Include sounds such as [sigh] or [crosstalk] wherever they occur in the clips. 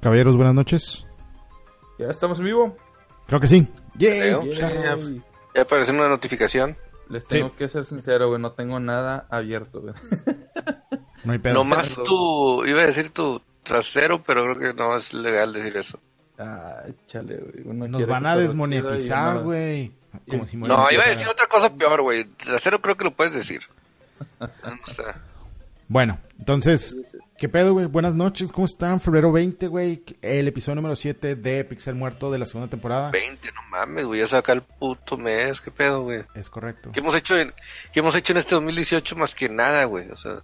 Caballeros, buenas noches. ¿Ya estamos en vivo? Creo que sí. Creo, sí, ya, ya apareció una notificación. Les tengo que ser sincero, güey, no tengo nada abierto, güey. [laughs] No hay pedo. Nomás tu, iba a decir tu trasero, pero creo que no es legal decir eso. Ah, chale, güey. uno Nos van a desmonetizar, güey. Como si No, iba a decir otra cosa peor, güey. Trasero creo que lo puedes decir. [laughs] No está. Bueno, entonces, ¿qué pedo, güey? Buenas noches, ¿cómo están? Febrero 20, güey. El episodio número 7 de Pixel Muerto de la segunda temporada. 20, no mames, güey. Ya saca el puto mes. ¿Qué pedo, güey? Es correcto. ¿Qué hemos hecho en, qué hemos hecho en este 2018 más que nada, güey? O sea,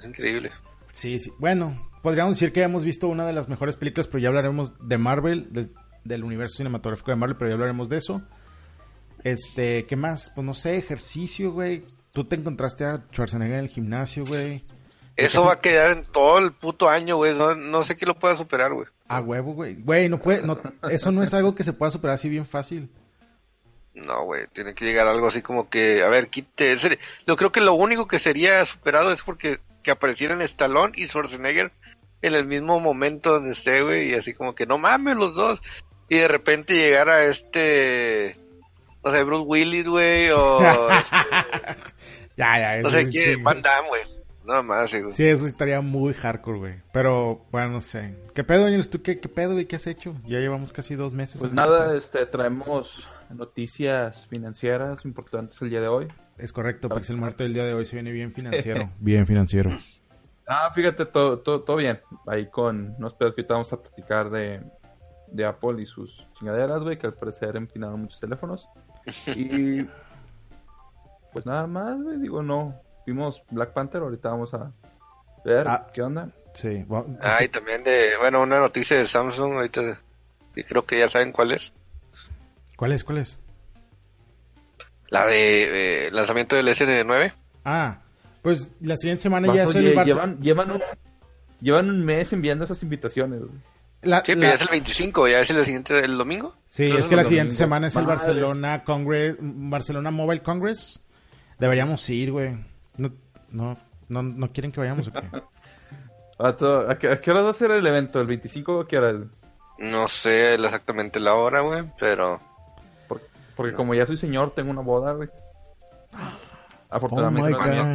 es increíble. Sí, sí. Bueno, podríamos decir que hemos visto una de las mejores películas, pero ya hablaremos de Marvel, de- del universo cinematográfico de Marvel, pero ya hablaremos de eso. Este, ¿qué más? Pues no sé, ejercicio, güey. Tú te encontraste a Schwarzenegger en el gimnasio, güey. Eso va a quedar en todo el puto año, güey. No, no sé quién lo pueda superar, güey. A huevo, güey. Güey, no puede, no, eso no es algo que se pueda superar así bien fácil. No, güey, tiene que llegar algo así como que, a ver, quite. ese- Yo creo que lo único que sería superado es porque que aparecieran Stallone y Schwarzenegger en el mismo momento donde esté, güey, y así como que no mames los dos. Y de repente llegara este, no sé, Bruce Willis, güey, o este, [laughs] Ya, ya, no eso sé sí. Van Damme, güey. No más, sí, güey. Sí, eso estaría muy hardcore, güey. Pero, bueno, no sé. ¿Qué pedo, Daniel? ¿Tú qué, qué pedo, güey? ¿Qué has hecho? Ya llevamos casi dos meses. Pues nada, este este, traemos noticias financieras importantes el día de hoy. Es correcto, Pixel Muerto el día de hoy se viene bien [laughs] financiero. bien financiero. Ah, fíjate, todo, todo, todo bien. Ahí con unos pedos que ahorita vamos a platicar de, de Apple y sus chingaderas, güey, que al parecer empinaron muchos teléfonos. Y pues nada más, güey, digo, no. Vimos Black Panther, ahorita vamos a ver Ah. qué onda. Sí. bueno, Ah, y también de, bueno, una noticia de Samsung, ahorita, y creo que ya saben cuál es. ¿Cuál es? ¿Cuál es? La de eh, lanzamiento del SN9. Ah, pues la siguiente semana ya es el lle- Barça- llevan, llevan, un, llevan un mes enviando esas invitaciones, güey. La- Sí, la- pero ya es el 25, ya es el siguiente, el domingo. Sí, es es que la siguiente domingo. semana es el Madres. Barcelona Congress, Barcelona Mobile Congress. Deberíamos ir, güey. No, no, no, no quieren que vayamos o qué? [laughs] Vato, ¿a, qué, ¿A qué hora va a ser el evento? ¿El 25 o qué hora? No sé exactamente la hora, güey, pero... Por- porque como ya soy señor, tengo una boda, güey. Afortunadamente Oh no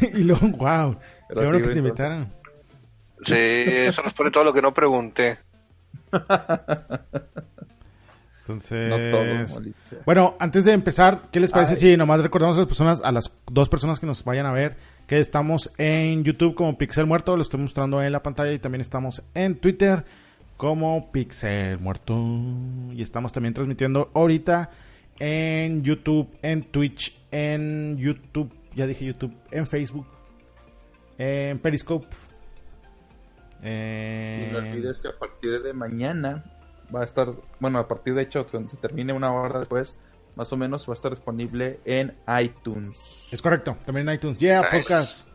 [laughs] y luego, wow. Qué Pero bueno sí, que te invitaron. Sí, eso responde todo lo que no pregunté. Entonces, No todo. Bueno, antes de empezar, ¿qué les parece Ay. si nomás recordamos a las personas, a las dos personas que nos vayan a ver, que estamos en YouTube como Pixel Muerto, lo estoy mostrando en la pantalla y también estamos en Twitter como Pixel Muerto y estamos también transmitiendo ahorita en YouTube, en Twitch, en YouTube, ya dije YouTube, en Facebook, en Periscope. Y no olvides que a partir de mañana va a estar, bueno, a partir de hecho, cuando se termine una hora después, más o menos va a estar disponible en iTunes. Es correcto, también en iTunes. Yeah, Nice. podcast.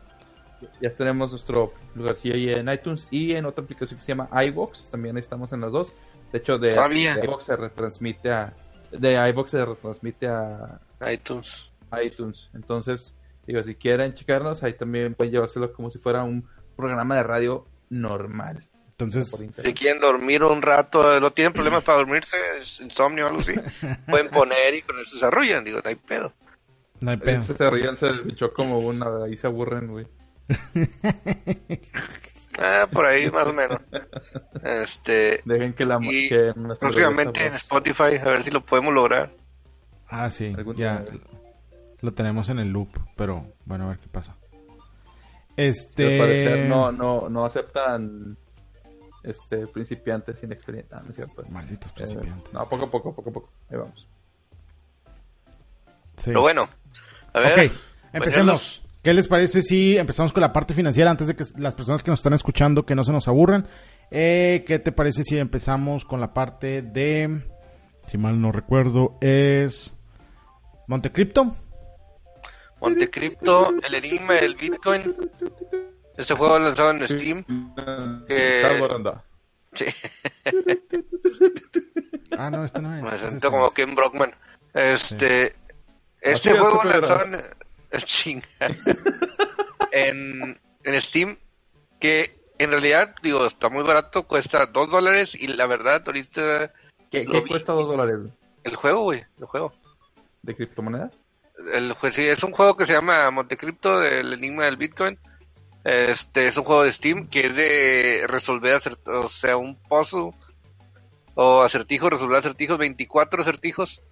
Ya tenemos nuestro lugarcillo ahí en iTunes y en otra aplicación que se llama iVox, también estamos en las dos. De hecho, de, de iVox se retransmite a de iVox se retransmite a iTunes. iTunes. Entonces, digo, si quieren checarnos, ahí también pueden llevárselo como si fuera un programa de radio normal. Entonces, Si quieren dormir un rato, no tienen problemas para dormirse, es insomnio o algo así, [laughs] pueden poner y con eso se arrullan, digo, no hay pedo. no hay pedo. Se, se ríen, se escuchó como una, ahí se aburren, güey. [laughs] Ah, por ahí más o menos. Este, Dejen que la Y que próximamente en Spotify, a ver si lo podemos lograr. Ah, sí, ya día. lo tenemos en el loop, pero bueno, a ver qué pasa. Al Este... parecer no, no, no aceptan este principiantes sin experiencia. Ah, no es cierto. Malditos Eh, principiantes. no, poco a poco, poco a poco. Ahí vamos. Sí. Pero bueno, a ver. Ok, empecemos. ¿Qué les parece si empezamos con la parte financiera antes de que las personas que nos están escuchando que no se nos aburran? Eh, ¿Qué te parece si empezamos con la parte de, si mal no recuerdo, es Montecripto? Montecripto, el Enigma, el Bitcoin. Este juego lanzado en Steam. Eh. Sí, [laughs] Ah, no, este no es. me ese siento como Ken Brockman. Este, este Así es, juego lanzado en, [laughs] en, en Steam, que en realidad, digo, está muy barato, cuesta 2 dólares y la verdad, ahorita ¿Qué, qué vi. cuesta 2 dólares el juego, güey, el juego. de criptomonedas? El, jue- sí, es un juego que se llama Montecripto, del enigma del Bitcoin. Este es un juego de Steam que es de resolver, o sea, un puzzle o acertijos, resolver acertijos, 24 acertijos.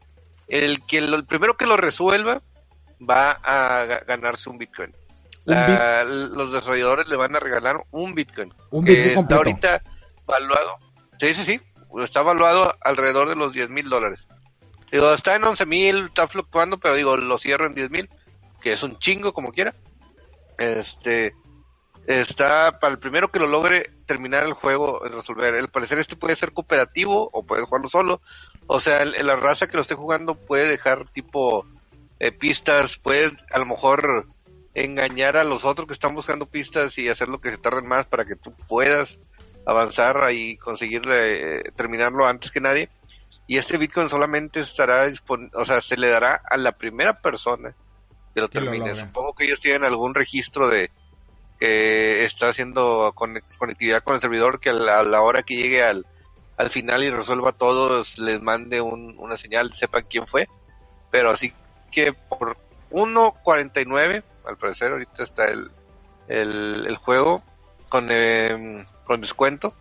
El que lo- el primero que lo resuelva va a ga- ganarse un Bitcoin. Un los desarrolladores le van a regalar un Bitcoin. Un que Bitcoin está completo. ahorita valuado. Sí, sí, sí. Está valuado alrededor de los 10 mil dólares. Digo, está en 11 mil, está fluctuando, pero digo, lo cierro en 10 mil, que es un chingo como quiera. Este, está para el primero que lo logre terminar el juego, resolver. Al parecer este puede ser cooperativo o puede jugarlo solo. O sea, el- la raza que lo esté jugando puede dejar tipo eh, pistas, puede a lo mejor engañar a los otros que están buscando pistas y hacer lo que se tarden más para que tú puedas avanzar y conseguir eh, terminarlo antes que nadie. Y este Bitcoin solamente estará disponible, o sea, se le dará a la primera persona que lo termine. Supongo que ellos tienen algún registro de que está haciendo conec- conectividad con el servidor que a la, a la hora que llegue al, al final y resuelva todos les mande un- una señal, sepan quién fue. Pero así que por 1.49, al parecer ahorita está el, el, el juego con, em, con descuento.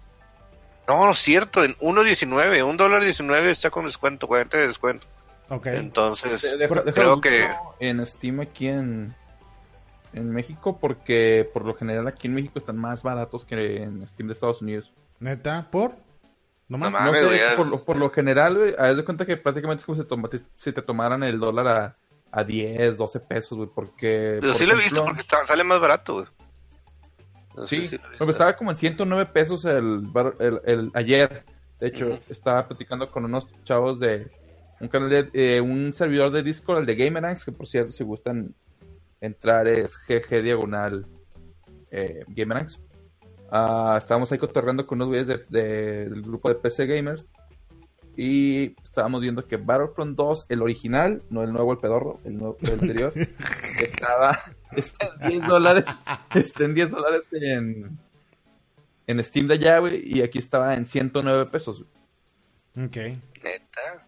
No, no es cierto, en 1.19, un dólar 19 está con descuento, 40 de descuento. Ok. Entonces, De- creo que en Steam aquí en, en México porque por lo general aquí en México están más baratos que en Steam de Estados Unidos. Neta, ¿por? ¿No más? No No mames, sé, por, lo, por lo general, güey, haz de cuenta que prácticamente es como si, toma- si te tomaran el dólar a, a 10, 12 pesos, güey, porque... pero por sí lo he visto porque está- sale más barato, güey. No Sí, si pues estaba como en 109 pesos el, el, el- ayer. De hecho, estaba platicando con unos chavos de un canal de eh, un servidor de Discord, el de Gamerangs, que por cierto, si gustan entrar es GG diagonal eh. Ah, estábamos ahí cotorreando con unos güeyes de- de- del grupo de PC Gamers. Y estábamos viendo que Battlefront 2, el original, no el nuevo, el pedorro, el, nuevo, el [laughs] anterior, estaba está en 10 dólares. Está en 10 dólares en, en Steam de allá, güey. Y aquí estaba en 109 pesos. güey. Ok. Neta.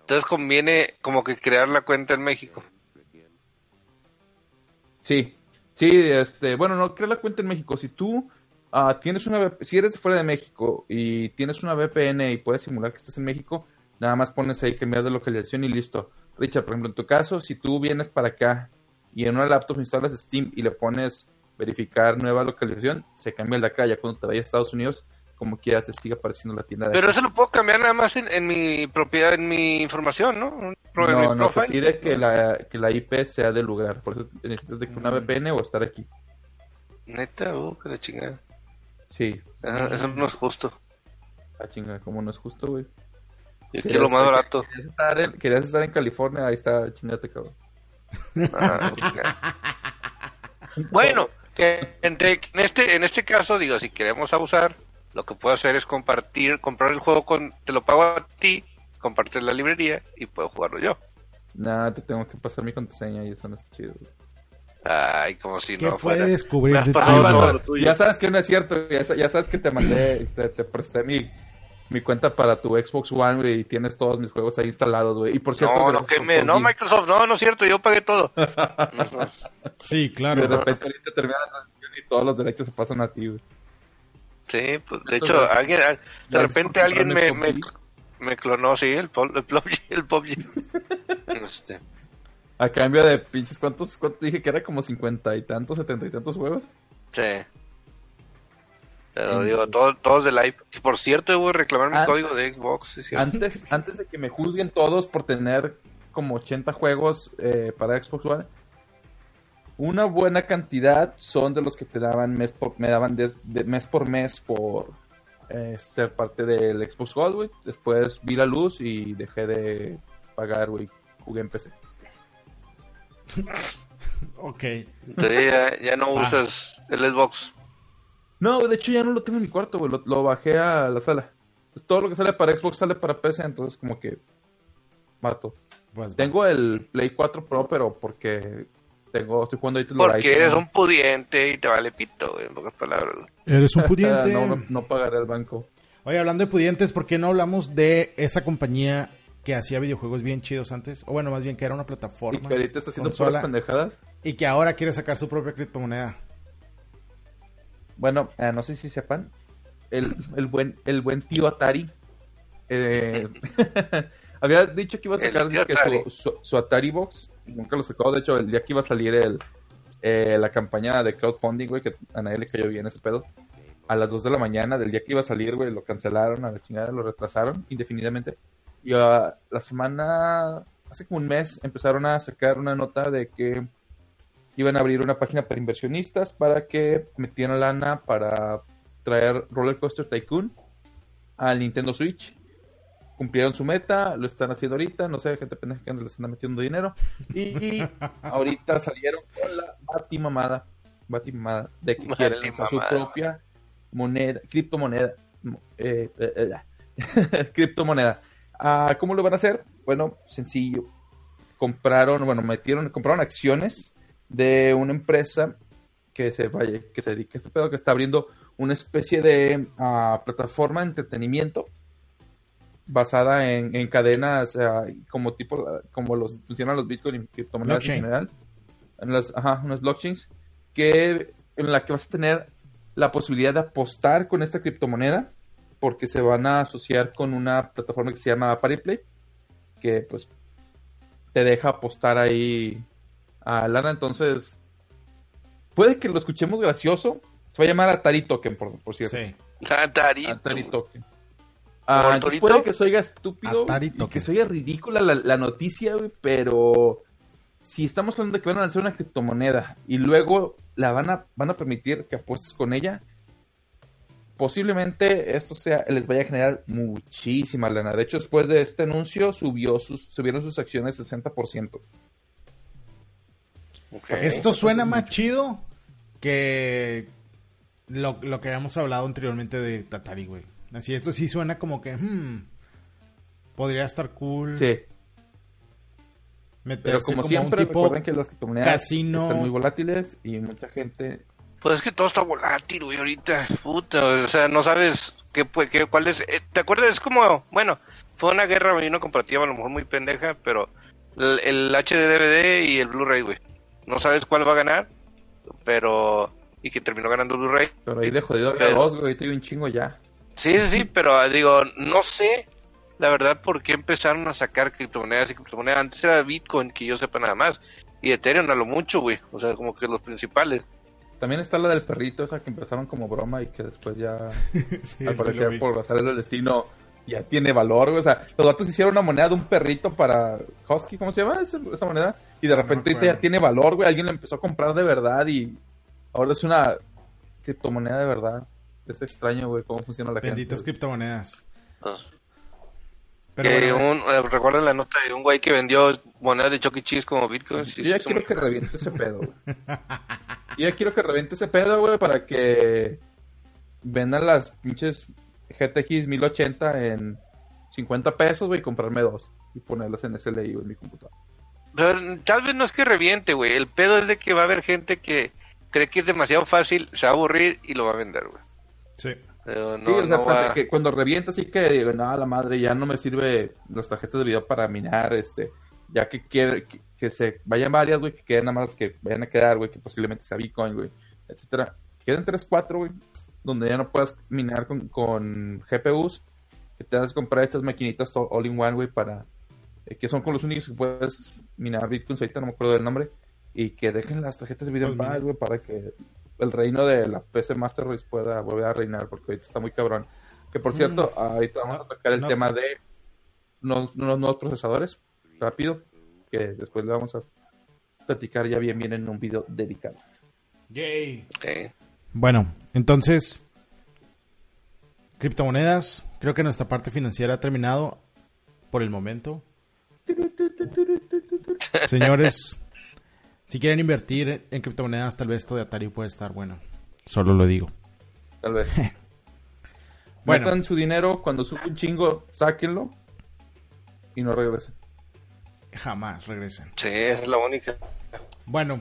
Entonces conviene como que crear la cuenta en México. Sí, sí, este, bueno, no, crea la cuenta en México. Si tú ah, tienes una, si eres fuera de México y tienes una VPN y puedes simular que estás en México, nada más pones ahí cambiar de localización y listo. Richard, por ejemplo, en tu caso, si tú vienes para acá y en una laptop instalas Steam y le pones verificar nueva localización, se cambia el de acá. Ya cuando te vayas a Estados Unidos, como quiera te sigue apareciendo la tienda de Pero acá. eso lo puedo cambiar nada más en, en mi propiedad, en mi información, ¿no? Pro- en mi No, no, te pide que la, que la IP sea del lugar. Por eso necesitas de que una Mm. VPN o estar aquí. Neta, uh, que la chingada. Sí, eso no es justo. Ah, chinga, como no es justo, güey. Yo quiero lo más barato. Querías estar, en, querías estar en California, ahí está, chingate, cabrón. Chingada. [laughs] Bueno, que entre- en este en este caso, digo, si queremos abusar, lo que puedo hacer es compartir, comprar el juego con, te lo pago a ti, compartir la librería y puedo jugarlo yo. Nada, te tengo que pasar mi contraseña y eso no está chido. güey. Ay, como si ¿Qué no fuera. puede descubrir de tuyo. ya sabes que no es cierto, ya, sa- ya sabes que te mandé, te, te presté mi, mi cuenta para tu Xbox One, güey, y tienes todos mis juegos ahí instalados, güey. Y por cierto, No, no. Microsoft, no, no es cierto, yo pagué todo. [laughs] Sí, claro. De repente ahorita termina la transmisión y todos los derechos se pasan a ti, güey. Sí, pues de hecho, de- alguien, de repente alguien me, el me, clonó, sí, el el PUBG, [laughs] el PUBG. [laughs] Este, A cambio de pinches, ¿cuántos, cuántos dije que era como cincuenta y tantos, setenta y tantos juegos? sí. Pero digo, todos, todos de live. Que por cierto, voy a reclamar mi código de Xbox. sí. Antes, antes de que me juzguen todos por tener como 80 juegos eh, para Xbox One, una buena cantidad son de los que te daban mes por, me daban de- de mes por mes por eh, ser parte del Xbox Gold. Después vi la luz y dejé de pagar, güey. Jugué en PC. [laughs] Ok. Entonces ya, ya no Ah. usas el Xbox. No, de hecho ya no lo tengo en mi cuarto, güey. Lo, lo bajé a la sala. Pues todo lo que sale para Xbox sale para PC, entonces como que mato. Pues, Tengo el Play 4 Pro, pero porque Tengo, estoy jugando ahorita Porque Horizon. eres un pudiente y te vale pito, güey, en pocas palabras. Eres un [laughs] pudiente. no, no, no pagaré el banco. Oye, hablando de pudientes, ¿por qué no hablamos de esa compañía que hacía videojuegos bien chidos antes? O bueno, más bien que era una Y plataforma. que ahorita está haciendo consola, puras pendejadas. y que ahora quiere sacar su propia criptomoneda. Bueno, eh, no sé si sepan, el, el buen el buen tío Atari eh, [laughs] había dicho que iba a sacar que su, su Atari Box, nunca lo sacó, de hecho el día que iba a salir el eh, la campaña de crowdfunding, güey, que a nadie le cayó bien ese pedo, a las 2 de la mañana del día que iba a salir, güey, lo cancelaron, a la chingada, lo retrasaron indefinidamente. Y ah, la semana, hace como un mes, empezaron a sacar una nota de que iban a abrir una página para inversionistas para que metieran lana para traer Roller Coaster Tycoon al Nintendo Switch. Cumplieron su meta, lo están haciendo ahorita, no sé, gente pendeja que les están metiendo dinero. Y [laughs] ahorita salieron con la batimamada, batimamada de que quieren lanzar su propia moneda, criptomoneda. mo- eh, eh, eh, [laughs] criptomoneda. Ah, ¿Cómo lo van a hacer? Bueno, sencillo. Compraron, bueno, metieron, compraron acciones de una empresa que se vaya, que se dedica a este pedo, que está abriendo una especie de ah, plataforma de entretenimiento basada en, en cadenas ah, como tipo como los funcionan los bitcoin y criptomonedas Blockchain. en general en las ajá, unas blockchains que en la que vas a tener la posibilidad de apostar con esta criptomoneda porque se van a asociar con una plataforma que se llama Pariplay que pues te deja apostar ahí a lana entonces puede que lo escuchemos gracioso se va a llamar Atari Token por, por cierto Sí. Atarito. Atari Token. ¿Como Ah, puede que se oiga estúpido Atari y Token. que se oiga ridícula la, la noticia, güey, pero si estamos hablando de que van a lanzar una criptomoneda y luego la van a, van a permitir que apuestes con ella, posiblemente esto sea, les vaya a generar muchísima lana. De hecho, después de este anuncio subió sus, subieron sus acciones 60%. Ok. Esto suena más chido que lo, lo que habíamos hablado anteriormente de Tatari, güey. Así, esto sí suena como que, hmm, podría estar cool. Sí, meterse pero como, siempre, tipo recuerden que las criptomonedas casino. están muy volátiles y mucha gente Pues es que todo está volátil, güey, ahorita. Puta, o sea, no sabes qué, puede- qué cuál es. eh, ¿Te acuerdas? Es como, bueno, fue una guerra, una comparativa a lo mejor muy pendeja, pero el, el HD-DVD y el Blu-ray, güey. No sabes cuál va a ganar, pero. Y que terminó ganando Blu-ray. Pero ahí de jodido Pero- dos, güey, ahorita hay un chingo ya. Sí, sí, sí, pero ah, digo, no sé la verdad por qué empezaron a sacar criptomonedas y criptomonedas. Antes era Bitcoin, que yo sepa nada más. Y Ethereum a lo mucho, güey. O sea, como que los principales. También está la del perrito, esa que empezaron como broma y que después ya, [laughs] Sí, al parecer, por azares del destino, ya tiene valor, güey. O sea, los datos hicieron una moneda de un perrito para Husky, ¿cómo se llama esa, esa moneda? Y de No repente ahorita acuerdo. ya tiene valor, güey. Alguien la empezó a comprar de verdad y ahora es una criptomoneda de verdad. Es extraño, güey, cómo funciona la Benditas gente. criptomonedas. Pero Que bueno, un, eh, ¿Recuerdan la nota de un güey que vendió monedas de Chucky Cheese como Bitcoin? Sí, Yo ya quiero que reviente ese pedo, güey. [laughs] Yo ya quiero que reviente ese pedo, güey, para que vendan las pinches GTX 1080 en 50 pesos, güey, y comprarme dos. Y ponerlas en SLI, güey, en mi computadora. Pero tal vez no es que reviente, güey. El pedo es de que va a haber gente que cree que es demasiado fácil, se va a aburrir y lo va a vender, güey. sí. Pero no, sí, o sea, no para va- que cuando revienta, así que digo, no, la madre, ya no me sirve las tarjetas de video para minar, este, ya que, que, que, que se vayan varias, güey, que queden nada más las que vayan a quedar, güey, que posiblemente sea Bitcoin, güey, etcétera. Queden 3, 4, güey, donde ya no puedas minar con, con GPUs, que tengas que comprar estas maquinitas all in one, güey, para, eh, que son con los únicos que puedes minar Bitcoins, ahorita no me acuerdo del nombre, y que dejen las tarjetas de video en Pues paz, güey, para que el reino de la PC Master Race pueda volver a reinar, porque ahorita está muy cabrón. Que por cierto, ahorita vamos No, a tocar el no. tema de unos, unos nuevos procesadores, rápido, que después le vamos a platicar ya bien bien en un video dedicado. Yay. Bueno, entonces, criptomonedas, creo que nuestra parte financiera ha terminado por el momento. [laughs] Señores, si quieren invertir en criptomonedas, tal vez esto de Atari puede estar bueno. Solo lo digo. Tal vez. [laughs] Bueno. Metan su dinero, cuando sube un chingo, sáquenlo y no regresen. Jamás regresen. Sí, esa es la única. Bueno,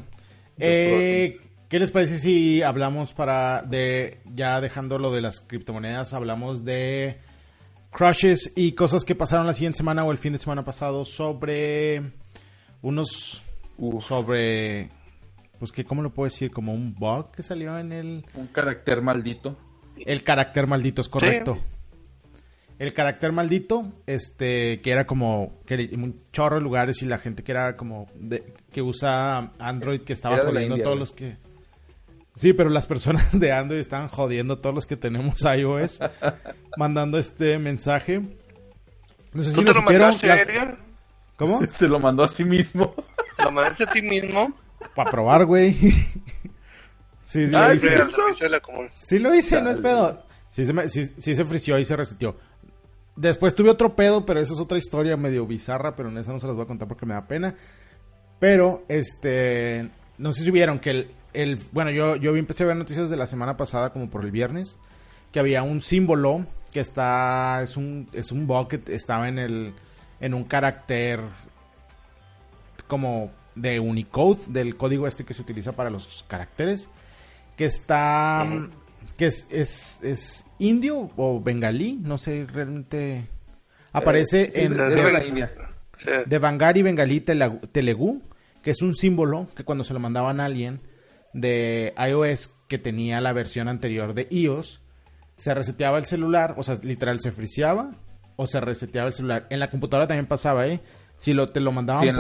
Eh, ¿Qué les parece si hablamos para de ya dejando lo de las criptomonedas, hablamos de crushes y cosas que pasaron la siguiente semana o el fin de semana pasado sobre unos sobre pues que cómo lo puedo decir como un bug que salió en el Un carácter maldito. el carácter maldito es correcto. El carácter maldito, este, que era como que un chorro de lugares y la gente que era como de- que usa Android que estaba jodiendo India, todos los que Sí, pero las personas [laughs] de Android estaban jodiendo a todos los que tenemos iOS [laughs] mandando este mensaje. No sé si ¿Tú lo te lo supieron. mandaste, Edgar? ¿Cómo? [laughs] Se lo mandó a sí mismo. ¿Lo mandaste a ti mismo? Para probar, güey. Sí, sí, lo Ay, hice. Sí, lo hice, no es pedo. Sí se, me- sí- sí se frició y se resetió. Después tuve otro pedo, pero esa es otra historia medio bizarra, pero en esa no se las voy a contar porque me da pena. Pero, este, no sé si vieron que el, el- bueno, yo, yo empecé a ver noticias de la semana pasada, como por el viernes, que había un símbolo que está, es un, es un que estaba en el, en un carácter como de Unicode, del código este que se utiliza para los caracteres, que está, que es, es, es indio o bengalí, no sé realmente. Aparece Eh, sí, en, de- de la India. Sí. de Bangari Bengalí Telugu, que es un símbolo que cuando se lo mandaban a alguien de iOS que tenía la versión anterior de iOS, se reseteaba el celular, o sea, literal se friseaba o se reseteaba el celular. En la computadora también pasaba, ¿eh? Si lo, te lo mandaban Sí,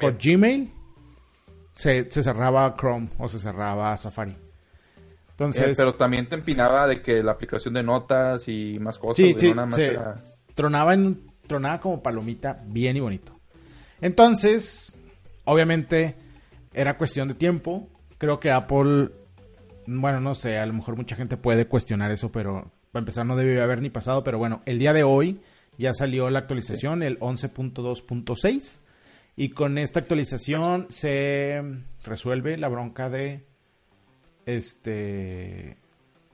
por, Gmail, se, se cerraba Chrome o se cerraba Safari. Entonces, Eh, pero también te empinaba de que la aplicación de notas y más cosas. Sí, nada más era- tronaba, en, tronaba como palomita bien y bonito. Entonces, obviamente, era cuestión de tiempo. Creo que Apple, bueno, no sé, a lo mejor mucha gente puede cuestionar eso, pero para empezar no debió haber ni pasado. Pero bueno, el día de hoy ya salió la actualización, el 11.2.6. Y con esta actualización se resuelve la bronca de este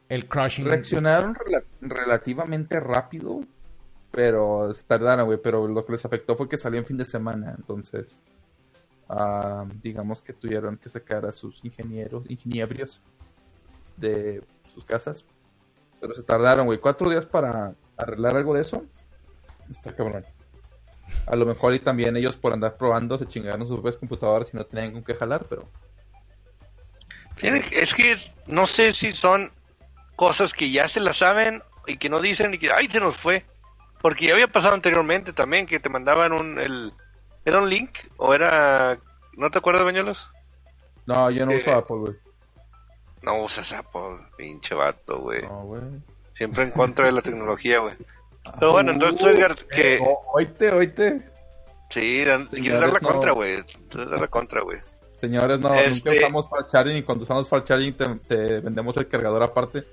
el crushing. Reaccionaron rela- relativamente rápido, pero tardaron, güey. Pero lo que les afectó fue que salió en fin de semana, entonces. ah, digamos que tuvieron que sacar a sus ingenieros, ingenieros de sus casas. Pero se tardaron, güey. Cuatro días para arreglar algo de eso. Está cabrón. A lo mejor y también ellos por andar probando se chingaron sus propias computadoras y no tenían con qué jalar, pero. Es que no sé si son cosas que ya se las saben y que no dicen y que, ay, se nos fue. Porque ya había pasado anteriormente también que te mandaban un, el, ¿era un link? ¿O era, no te acuerdas, Bañuelos? No, yo no uso Eh, Apple, güey. No usas Apple, pinche vato, güey. No, güey. Siempre en contra de la tecnología, güey. Pero bueno, entonces tú, Edgar, que... Eh, o- oíte, oíte. Sí, dan- quieres dar la no. contra, güey. Quieres dar la contra, güey. Señores, no, Este- nunca usamos fast charging y cuando usamos fast charging te, te vendemos el cargador aparte.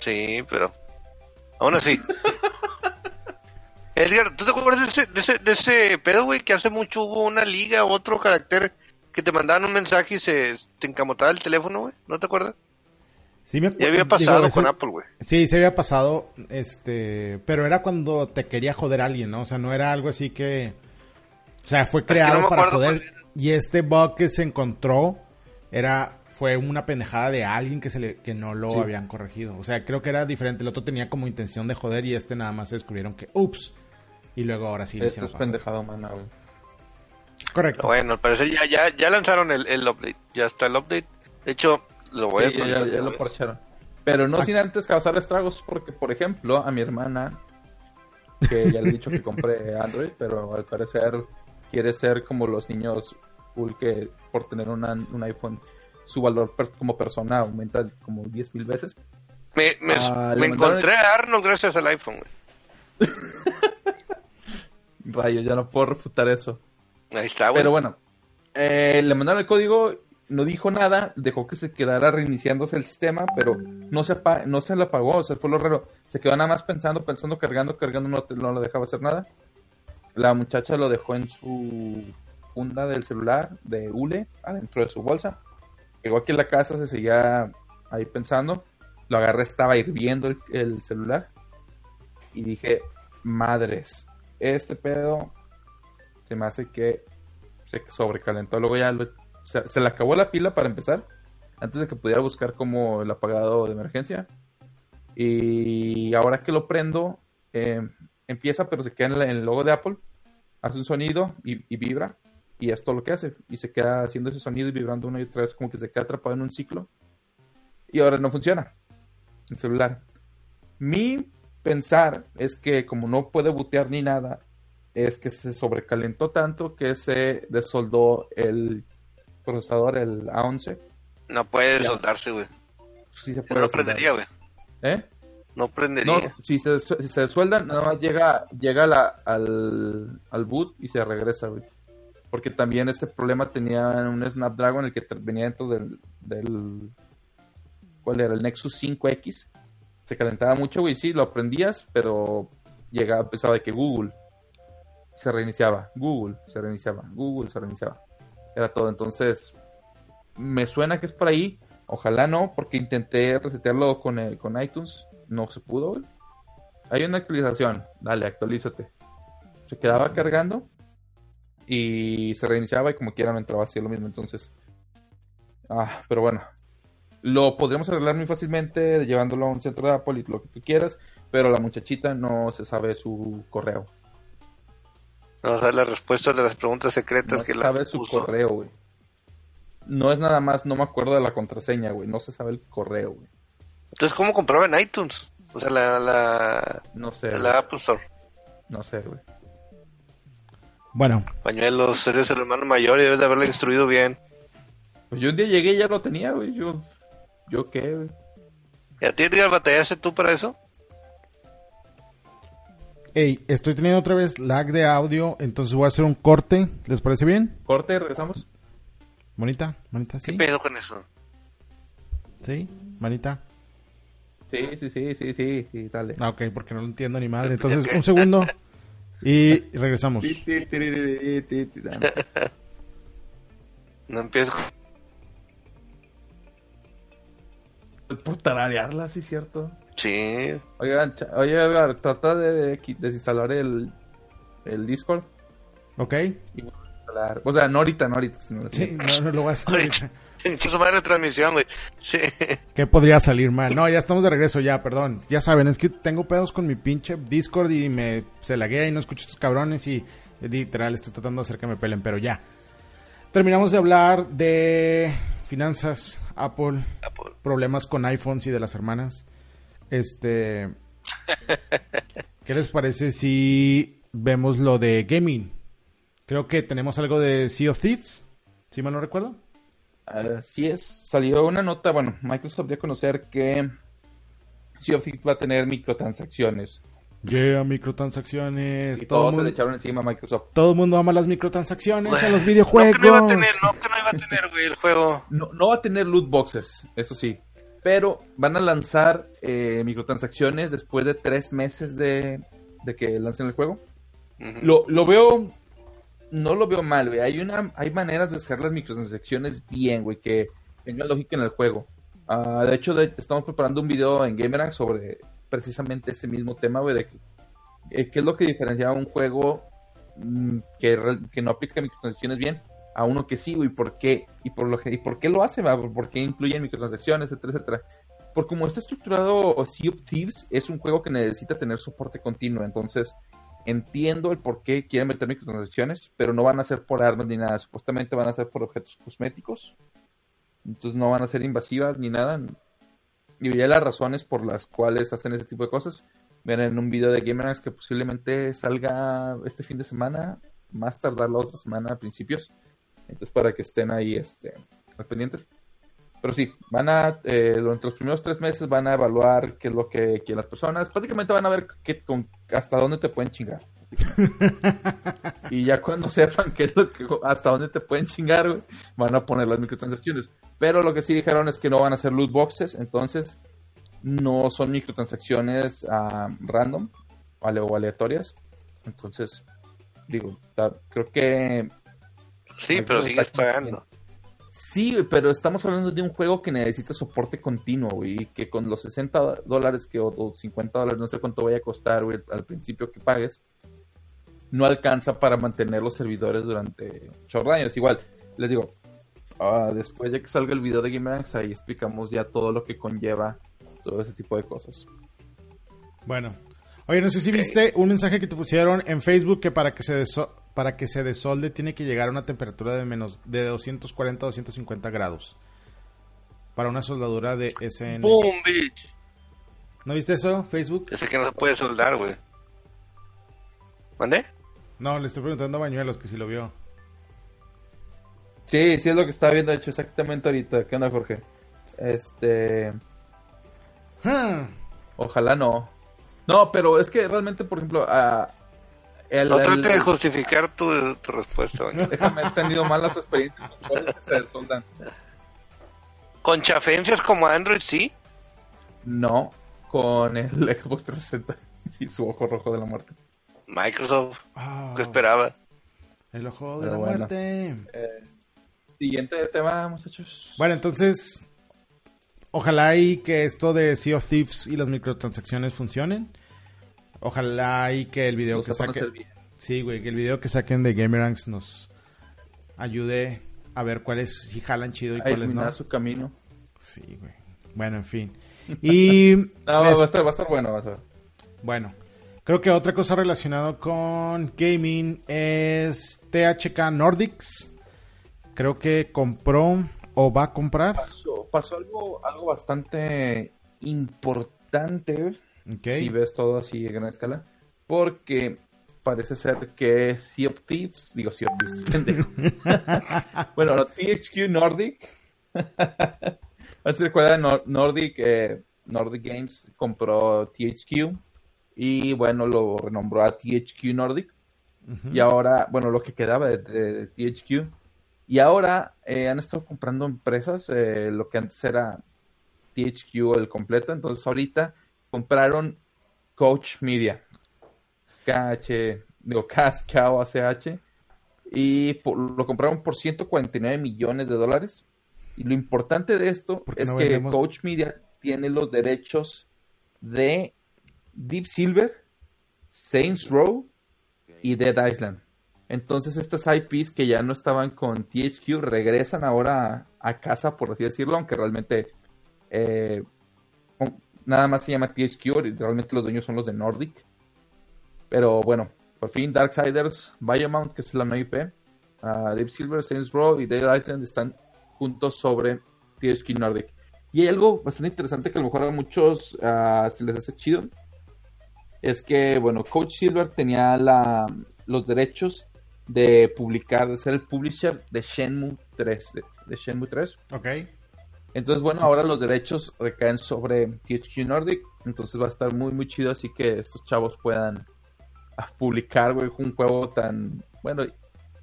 Sí, pero... Aún así. [laughs] Edgar, ¿tú te acuerdas de ese, de ese, de ese pedo, güey? Que hace mucho hubo una liga, otro carácter, que te mandaban un mensaje y se te encamotaba el teléfono, güey. ¿No te acuerdas? Sí me Ya había digo, pasado ese- con Apple, güey. Sí, se había pasado, este, pero era cuando te quería joder a alguien, ¿no? O sea, no era algo así que, o sea, fue que creado no para joder. Y este bug que se encontró era, fue una pendejada de alguien que se le, que no lo Sí. habían corregido. O sea, creo que era diferente. El otro tenía como intención de joder y este nada más se descubrieron que, ups. Y luego ahora sí lo Esto hicieron es pendejada humana, güey. Correcto. Pero bueno, al parecer ya, ya, ya lanzaron el, el update. Ya está el update. De hecho, lo voy a Sí, ya, lo parcharon. Pero no sin antes causar estragos, porque, por ejemplo, a mi hermana, que ya le he dicho que compré Android, pero al parecer quiere ser como los niños cool que por tener una- un iPhone su valor per- como persona aumenta como 10 mil veces. Me, me, Ah, me encontré a Arnold gracias al iPhone, güey. [laughs] Rayo, ya no puedo refutar eso. Ahí está, güey. Pero bueno, eh, le mandaron el código, no dijo nada, dejó que se quedara reiniciándose el sistema, pero no se, no se lo apagó, o sea, fue lo raro. Se quedó nada más pensando, pensando, cargando, cargando, no, no lo dejaba hacer nada. La muchacha lo dejó en su funda del celular de hule, adentro de su bolsa. Llegó aquí a la casa, se seguía ahí pensando. Lo agarré, estaba hirviendo el, el celular. Y dije, madres, este pedo se me hace que se sobrecalentó. Luego ya lo se, se le acabó la pila para empezar, antes de que pudiera buscar como el apagado de emergencia. Y ahora que lo prendo, eh, empieza, pero se queda en, el logo de Apple, hace un sonido y, vibra, y es todo lo que hace. Y se queda haciendo ese sonido y vibrando una y otra vez, como que se queda atrapado en un ciclo. Y ahora no funciona el celular. Mi pensar es que como no puede bootear ni nada, es que se sobrecalentó tanto que se desoldó el procesador, el A11. No puede soldarse, güey. Sí se No puede soldar. prendería, güey. ¿Eh? No prendería. No, si se, si se suelda, nada más llega, llega la- al, al boot y se regresa, güey. Porque también ese problema tenía un Snapdragon, el que venía dentro del, del... ¿Cuál era? El Nexus 5X. Se calentaba mucho, güey. Sí, lo aprendías, pero llegaba, empezaba de que Google se reiniciaba. Google se reiniciaba. Google se reiniciaba. Era todo. Entonces, me suena que es por ahí. Ojalá no, porque intenté resetearlo con, el- con iTunes. No se pudo. Hay una actualización. Dale, actualízate. Se quedaba cargando y se reiniciaba y como quiera no entraba así lo mismo. Entonces, ah, pero bueno. Lo podríamos arreglar muy fácilmente llevándolo a un centro de Apple y lo que tú quieras, pero la muchachita no se sabe su correo. Vamos a ver las respuestas de las preguntas secretas No que se la sabe su puso. correo, güey. No es nada más, no me acuerdo de la contraseña, güey. No se sabe el correo, güey. Entonces, ¿cómo compraba en iTunes? O sea, la, la, No sé, la güey. Apple Store. No sé, güey. Bueno, Pañuelos, eres el hermano mayor y debes de haberle instruido bien. Pues yo un día llegué y ya lo tenía, güey. Yo, yo qué, güey. ¿Y a ti, Edgar, batallaste tú para eso? Hey, estoy teniendo otra vez lag de audio, entonces voy a hacer un corte. ¿Les parece bien? Corte, regresamos. Manita, manita, ¿Qué sí. pedo con eso? Sí, manita. Sí, sí, sí, sí, sí, sí, dale. Ah, ok, porque no lo entiendo ni madre. [laughs] Entonces, un segundo y [laughs] regresamos. No empiezo. Por tararearla, sí, cierto. Sí. Oigan, oye, Edgar, trata de, desinstalar el, el Discord. Ok. O sea, no ahorita, no ahorita, sino Sí, no, no lo voy a hacer. [laughs] Incluso madre transmisión, güey. Sí. ¿Qué podría salir mal? No, ya estamos de regreso, ya, perdón. Ya saben, es que tengo pedos con mi pinche Discord y me se laguea y no escucho estos cabrones y literal estoy tratando de hacer que me pelen, pero ya. Terminamos de hablar de finanzas, Apple, Apple. problemas con iPhones y de las hermanas. Este. ¿Qué les parece si vemos lo de gaming? Creo que tenemos algo de Sea of Thieves, si mal no recuerdo. Así es, salió una nota, bueno, Microsoft dio a conocer que Sea of Thieves va a tener microtransacciones. Yeah, microtransacciones. Y todo, todos se le echaron encima a Microsoft. todo el mundo ama las microtransacciones en los No videojuegos. que no iba a tener, no que no iba a tener, güey, el juego. No, no va a tener loot boxes, eso sí. Pero van a lanzar eh, microtransacciones después de tres meses de, de que lancen el juego. Lo, lo veo. No lo veo mal, güey. Hay, una, hay maneras de hacer las microtransacciones bien, güey, que tengan lógica en el juego. Ah, de hecho, de- estamos preparando un video en Gamerang sobre precisamente ese mismo tema, güey, de que, eh, qué es lo que diferencia a un juego mm, que, que no aplica microtransacciones bien a uno que sí, güey, por qué, y por, lo y por qué lo hace, va, por qué incluyen microtransacciones, etcétera, etcétera. Por como está estructurado Sea of Thieves, es un juego que necesita tener soporte continuo, entonces entiendo el por qué quieren meter microtransacciones, pero no van a ser por armas ni nada, supuestamente van a ser por objetos cosméticos, entonces no van a ser invasivas ni nada, y ya las razones por las cuales hacen ese tipo de cosas, ven en un video de Gamerx que posiblemente salga este fin de semana, más tardar la otra semana a principios, entonces para que estén ahí este, al pendiente. Pero sí, van a, eh, durante los primeros tres meses van a evaluar qué es lo que quieren las personas. Prácticamente van a ver qué, con, hasta dónde te pueden chingar. [laughs] y ya cuando sepan qué es lo que, hasta dónde te pueden chingar, güey, van a poner las microtransacciones. Pero lo que sí dijeron es que no van a ser loot boxes, entonces no son microtransacciones ah, random o ale- o aleatorias. Entonces, digo, creo que Sí, pero sigues pagando. Sí, pero estamos hablando de un juego que necesita soporte continuo, güey, y que con los 60 dólares que, o, o 50 dólares, no sé cuánto vaya a costar, güey, al principio que pagues, no alcanza para mantener los servidores durante chorro años. Igual, les digo, ah, después de que salga el video de Gamerangs, ahí explicamos ya todo lo que conlleva todo ese tipo de cosas. Bueno. Oye, no sé si viste un mensaje que te pusieron en Facebook que para que se deso- para que se desolde tiene que llegar a una temperatura de menos de 240 a 250 grados. Para una soldadura de SN. ¡Boom, bitch! ¿No viste eso, Facebook? Ese que no se puede soldar, güey. ¿Mande? No, le estoy preguntando a Bañuelos que si lo vio. Sí, sí es lo que estaba viendo, de hecho, exactamente ahorita. ¿Qué onda, Jorge? Este... Ah, Ojalá no. No, pero es que realmente, por ejemplo, ah, el, No el- trate de justificar tu, tu respuesta, güey. [laughs] déjame, he tenido malas experiencias con cosas que se desoldan. Con chafencias como Android, sí. No, con el [laughs] Xbox 360 y su ojo rojo de la muerte. Microsoft, ah, ¿qué esperaba? el ojo de Pero la bueno. muerte. Eh, siguiente tema, muchachos. Bueno, entonces, ojalá y que esto de Sea of Thieves y las microtransacciones funcionen. Ojalá y que el video que sepan saque... hacer bien. Sí, güey, que el video que saquen de Gamerangs nos ayude a ver cuáles sí jalan chido y cuáles no. su camino. Sí, güey. Bueno, en fin. [laughs] Y No, les- va, a estar, va a estar bueno, vas a ver. bueno, creo que otra cosa relacionada con gaming es THK Nordics. Creo que compró o va a comprar. Pasó, pasó algo, algo bastante importante, Si ves todo así a gran escala, porque parece ser que Sea of Thieves, digo Sea of Thieves, [laughs] pendejo. bueno, no, THQ Nordic, [laughs] ¿se recuerda Nor- Nordic, eh, Nordic Games compró THQ y bueno, lo renombró a THQ Nordic y ahora, bueno, lo que quedaba de, de- de THQ. Y ahora eh, han estado comprando empresas, eh, lo que antes era THQ el completo. Entonces ahorita compraron Coach Media. KH, digo, KOACH. Y por- lo compraron por 149 millones de dólares. Y lo importante de esto ¿Por qué es no que vendemos? Coach Media tiene los derechos de Deep Silver, Saints Row y Dead Island. Entonces estas IPs que ya no estaban con THQ regresan ahora a, a casa, por así decirlo, aunque realmente eh, nada más se llama THQ, y realmente los dueños son los de Nordic. Pero bueno, por fin Darksiders, Biomount, que es la nueva IP, ah, Deep Silver, Saints Row y Dead Island están juntos sobre THQ Nordic. Y hay algo bastante interesante que a lo mejor a muchos ah, se les hace chido. Es que, bueno, Coach Silver tenía la, los derechos de publicar, de ser el publisher de Shenmue 3. De, de Shenmue 3. Ok. Entonces, bueno, ahora los derechos recaen sobre THQ Nordic. Entonces va a estar muy, muy chido. Así que estos chavos puedan ah, publicar, güey, un juego tan, bueno,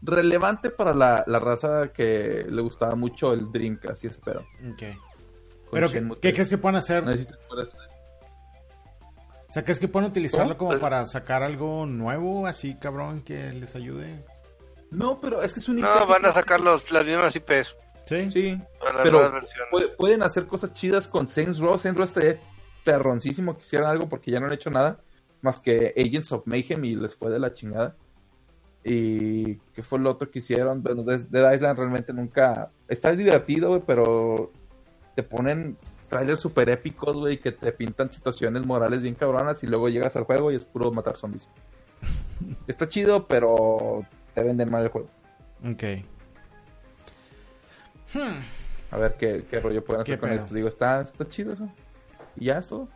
relevante para la, la raza que le gustaba mucho el Dreamcast, y espero. Ok. Con Pero, ¿qué, Shenmue qué 3. crees que puedan hacer? Acuerdas. O sea, ¿crees que pueden utilizarlo ¿Cómo? como para sacar algo nuevo, así, cabrón, que les ayude? No, pero es que es un No, van a sacar los, las mismas IPs Sí. Sí, Pero- pueden hacer cosas chidas con Saints Row. Saints Row estaría perroncísimo que hicieran algo porque ya no han hecho nada más que Agents of Mayhem y les fue de la chingada. Y que fue lo otro que hicieron. Bueno, Dead Dead Island realmente nunca. Está divertido, güey, pero te ponen trailers super épicos, güey, que te pintan situaciones morales bien cabronas y luego llegas al juego y es puro matar zombies. [laughs] Está chido, pero te venden mal el juego. Ok. Hmm. A ver qué, qué rollo pueden hacer ¿Qué con pedo? esto. Digo, está, está chido eso. Y ya es todo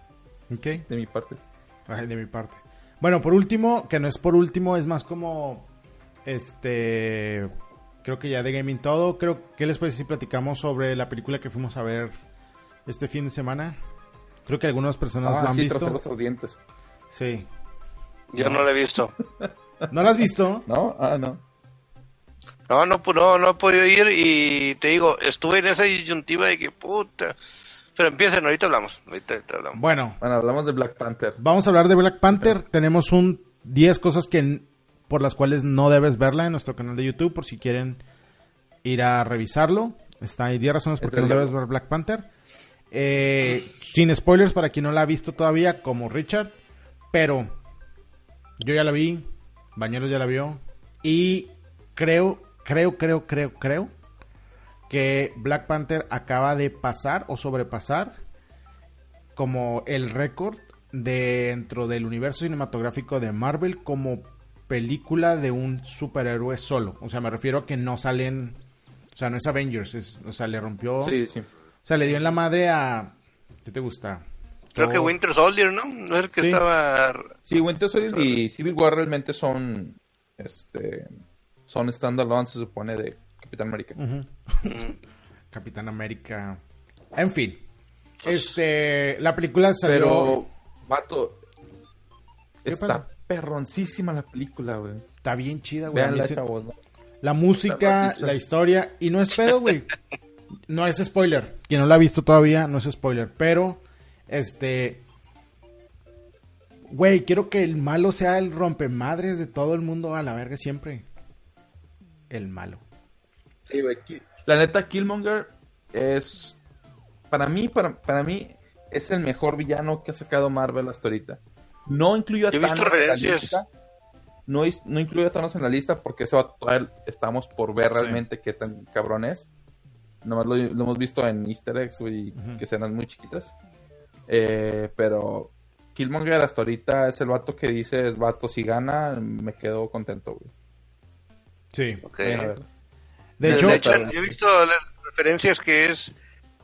Ok. de mi parte. Ay, de mi parte. Bueno, por último, que no es por último, es más como. Este. Creo que ya de gaming todo. Creo que les parece si platicamos sobre la película que fuimos a ver este fin de semana. Creo que algunas personas Ah, lo han sí, visto. los ardientes. Sí. Yo no lo he visto. ¿No lo has visto? [laughs] ¿No? Ah, no. No, no, no, no he podido ir y te digo, estuve en esa disyuntiva de que puta. Pero empiecen, ahorita hablamos. Ahorita, ahorita hablamos. Bueno, Bueno, hablamos de Black Panther. vamos a hablar de Black Panther. Tenemos un 10 cosas que por las cuales no debes verla en nuestro canal de YouTube por si quieren ir a revisarlo. Está ahí 10 razones por qué no debes ver Black Panther. Eh, sin spoilers para quien no la ha visto todavía, como Richard. Pero yo ya la vi, Bañeros ya la vio. Y creo, creo, creo, creo, creo que Black Panther acaba de pasar o sobrepasar como el récord dentro del universo cinematográfico de Marvel como película de un superhéroe solo. O sea, me refiero a que no salen, o sea, no es Avengers, es, o sea, le rompió, Sí, sí. o sea, le dio en la madre a, ¿qué te gusta? Creo que. Winter Soldier, ¿no? No es el que Sí. estaba... Sí, Winter Soldier y Civil War realmente son, este, son standalone, se supone, de Capitán América. [laughs] Capitán América. En fin. Este, la película salió. Pero, vato, ¿Qué está pasa? perroncísima la película, güey. Está bien chida, güey. Veanla, chavos. ¿no? La música, Perroncísima. la historia. Y no es pedo, güey. [laughs] No es spoiler. Quien no la ha visto todavía, no es spoiler. Pero, este. Güey, quiero que el malo sea el rompemadres de todo el mundo a la verga siempre. El malo. Sí, güey. La neta, Killmonger es. Para mí, para, para mí, es el mejor villano que ha sacado Marvel hasta ahorita. No incluyo a Yo Thanos en la lista. No, no incluyo a Thanos en la lista porque eso estamos por ver Sí. realmente qué tan cabrón es. Nomás lo, lo hemos visto en Easter eggs, güey, Ujú. que serán muy chiquitas. Eh, pero Killmonger hasta ahorita es el vato que dice, vato, si gana, me quedo contento, güey. Sí. ok. Vayan a verlo. De Le- hecho, le echan- yo he visto las referencias que es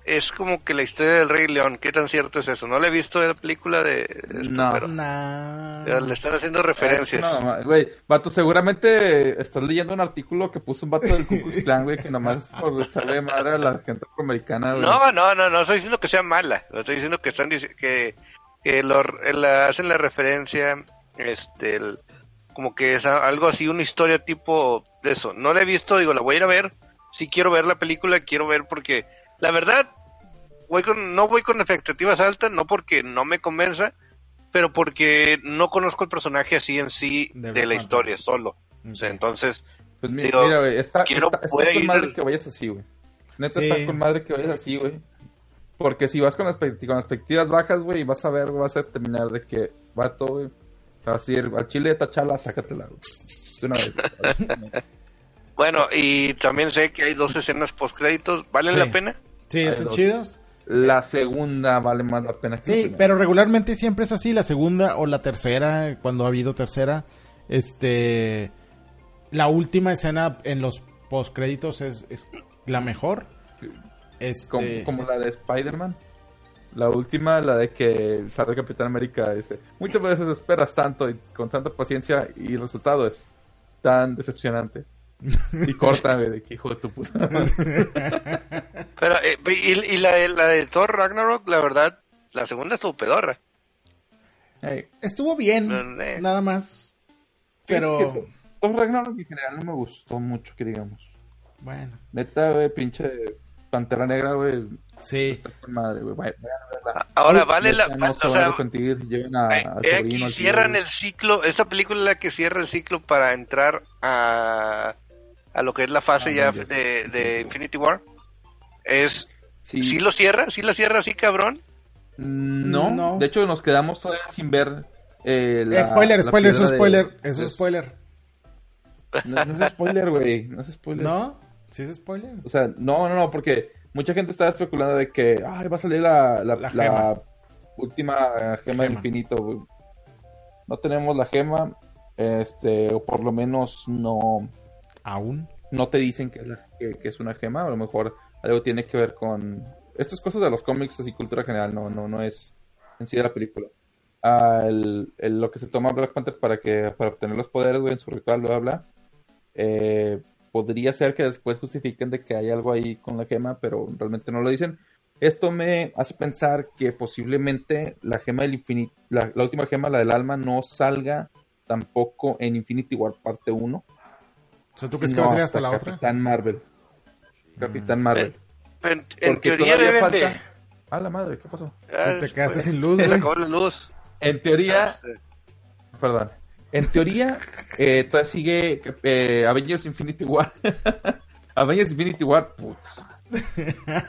es como que la historia del Rey León. ¿Qué tan cierto es eso? No le he visto de la película de esto, No. pero ya le están haciendo referencias. Es una mamá- Güey, vato, seguramente estás leyendo un artículo que puso un vato del Ku Klux Klan, güey, que nomás es por echarle madre a la gente afroamericana, güey. No, no, no, no estoy diciendo que sea mala. Estoy diciendo que están que, que lo, la- hacen la referencia, este, el- como que es algo así, una historia tipo de eso. No la he visto, digo, la voy a ir a ver. Si quiero ver la película, quiero ver porque la verdad voy con, no voy con expectativas altas, no porque no me convenza, pero porque no conozco el personaje así en sí De la historia solo. O sea, entonces, Pues mi- digo, mira, güey, está, quiero- está, está con ir madre que vayas así, güey. Neta, Sí. está con madre que vayas así, güey. Porque si vas con, expect- con expectativas bajas, güey, vas a ver, vas a terminar de que, vato, güey, vas a ir al chile de tachala, sácatela. De una vez. [laughs] bueno, y también sé que hay dos escenas post créditos, ¿valen Sí. la pena? Sí, están dos. chidos. la segunda vale más la pena que la Sí, primera. pero regularmente siempre es así, la segunda o la tercera, cuando ha habido tercera, este, la última escena en los postcréditos es, es la mejor. Este, como, como la de Spider-Man. La última, la de que sale Capitán América. dice, Muchas veces esperas tanto y con tanta paciencia y el resultado es tan decepcionante. Y [laughs] corta, güey, de que hijo de tu puta madre. [laughs] Pero, eh, y, y la, de, la de Thor Ragnarok, la verdad, la segunda estuvo pedorra. Estuvo bien, Eh. nada más, pero que Thor Ragnarok en general no me gustó mucho, que digamos. bueno, Neta, güey, pinche Pantera Negra, güey, sí. está con madre, güey. Vayan a verla. Ahora, Uy, vale la No se o van a sea, arrepentir, lleven a, eh, eh, sobrino aquí cierran tío, el ciclo, esta película es la que cierra el ciclo para entrar a, a lo que es la fase Ah, ya de, de Infinity War. Es, Sí. ¿sí lo cierra? ¿Sí la cierra así, cabrón? No, No. de hecho nos quedamos todavía sin ver eh, la- spoiler, la spoiler, eso es de- spoiler, eso de- es spoiler. No, no es spoiler, güey, no es spoiler. ¿No? ¿Sí es spoiler? O sea, no, no, no, porque mucha gente estaba especulando de que va a salir la, la, La la gema. última gema del infinito. No tenemos la gema, este, o por lo menos no, Aún. no te dicen que es, la- que, que es una gema, a lo mejor algo tiene que ver con estas cosas de los cómics así cultura general, no, no, no es en sí de la película. Ah, el- el- lo que se toma Black Panther para que para obtener los poderes, güey, en su ritual, bla, bla. Eh, podría ser que después justifiquen de que hay algo ahí con la gema, pero realmente no lo dicen. Esto me hace pensar que posiblemente la gema del infinito, la, la última gema, la del alma, no salga tampoco en Infinity War parte 1. O sea, ¿tú crees que va a salir hasta la otra? Mm. Capitán Marvel. Capitán Marvel. En, en teoría deben de... falta. Ah, la madre, ¿qué pasó? Se Ah, te quedaste pues, sin luz, Se acabó la luz. En teoría, Este, perdón. En teoría, eh, todavía sigue eh, Avengers Infinity War. [laughs] Avengers Infinity War, puta.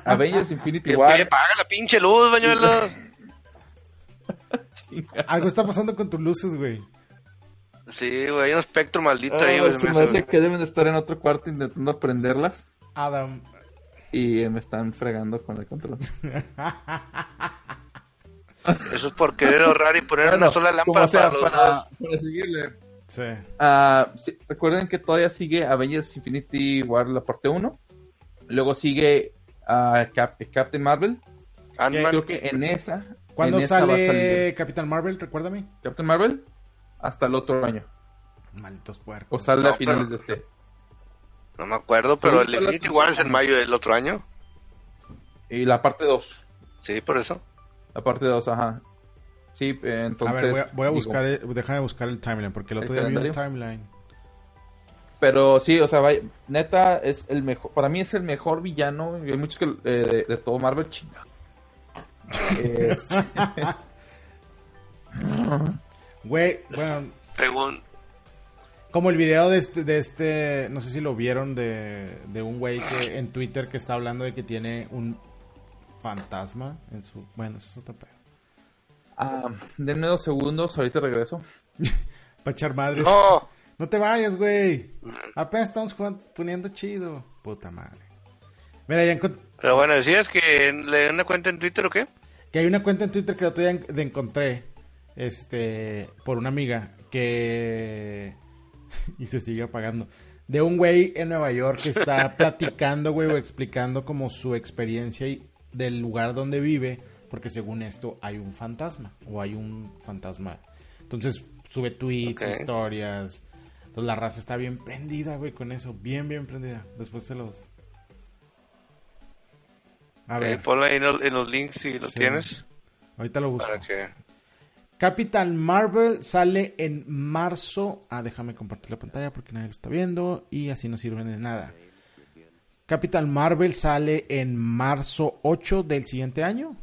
Avengers Infinity War. que Paga la pinche luz, bañuelos. [laughs] Chinga. Algo está pasando con tus luces, güey. Sí, güey, hay un espectro maldito Ah, ahí, güey. se me hace- que deben de estar en otro cuarto intentando aprenderlas. Adam. y me están fregando con el control. [laughs] Eso es por querer ahorrar y poner Bueno, una sola lámpara sea, para los para, para seguirle. Sí. Ah, sí, recuerden que todavía sigue Avengers Infinity War la parte 1. Luego sigue ah, Cap- Captain Marvel. Creo que en esa. ¿Cuándo en sale Capitán Marvel? Recuérdame. Captain Marvel hasta el otro año. Malditos O puercos. sale No, a finales pero- de este. No me acuerdo, pero el Pero- Infinity War es en mayo del otro año. Y la parte 2. Sí, por eso. La parte 2, ajá. Sí, eh, a entonces. ver, voy a, voy a digo, buscar, el- déjame buscar el timeline, porque el ¿El otro día vi un timeline. Pero sí, o sea, vaya, neta, es el mejor. Para mí es el mejor villano. Hay muchos que. eh, de, de todo Marvel, chinga. Es- [laughs] Güey, bueno, Pregun- como el video de este, de este, no sé si lo vieron, de, de un güey que en Twitter que está hablando de que tiene un fantasma en su... Bueno, eso es otro pedo. Ah, denme dos segundos, ahorita regreso. [laughs] Para echar madres. No. No, te vayas, güey. Apenas estamos jugando- poniendo chido. Puta madre. Mira, ya encont- pero bueno, decías que le den una cuenta en Twitter o qué? que hay una cuenta en Twitter que el otro día en- de encontré, este, por una amiga, que... [laughs] y se sigue apagando. De un güey en Nueva York que está [laughs] platicando, güey, o explicando como su experiencia y del lugar donde vive, porque según esto hay un fantasma, o hay un fantasma. Entonces sube tweets, historias. Entonces la raza está bien prendida, güey, con eso. Bien, bien prendida. Después se los... A Eh, ver, ponlo ahí en, los- en los links si lo Sí. tienes. ahorita lo busco. Para que... Capitán Marvel sale en marzo. Ah, déjame compartir la pantalla porque nadie lo está viendo y así no sirve de nada. Capitán Marvel sale en marzo 8 del siguiente año.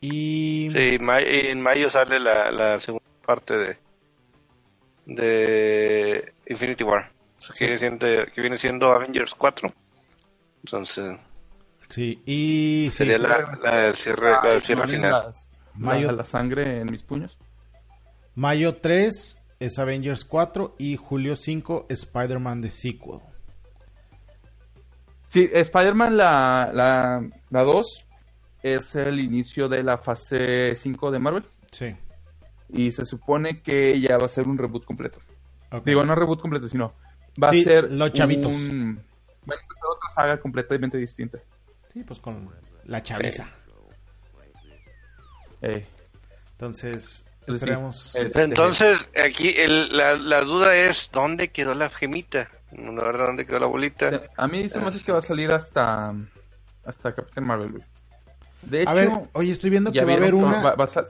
Y Sí, en mayo sale la, la segunda parte de de Infinity War. Que, viene siendo, que viene siendo Avengers 4. Entonces, sí, y sí, sería la, la del cierre, la del cierre final. las- Mayo- la, la sangre en mis puños. mayo 3 es Avengers 4 y julio 5 Spider-Man The Sequel. Sí, Spider-Man la, la, la 2 es el inicio de la fase 5 de Marvel. Sí. Y se supone que ya va a ser un reboot completo. Digo, no reboot completo, sino va Sí, a ser los chavitos. un... Va a empezar otra saga completamente distinta. Sí, pues con la chaviza. Eh, Entonces, Pues sí, esperemos. es- Este- Entonces, aquí el- la, la duda es, ¿dónde quedó la gemita? No, la verdad, ¿dónde quedó la bolita? a mí se me hace que va a salir hasta hasta Captain Marvel. güey. De hecho, A ver, oye, estoy viendo que va a haber una. va- va a sal-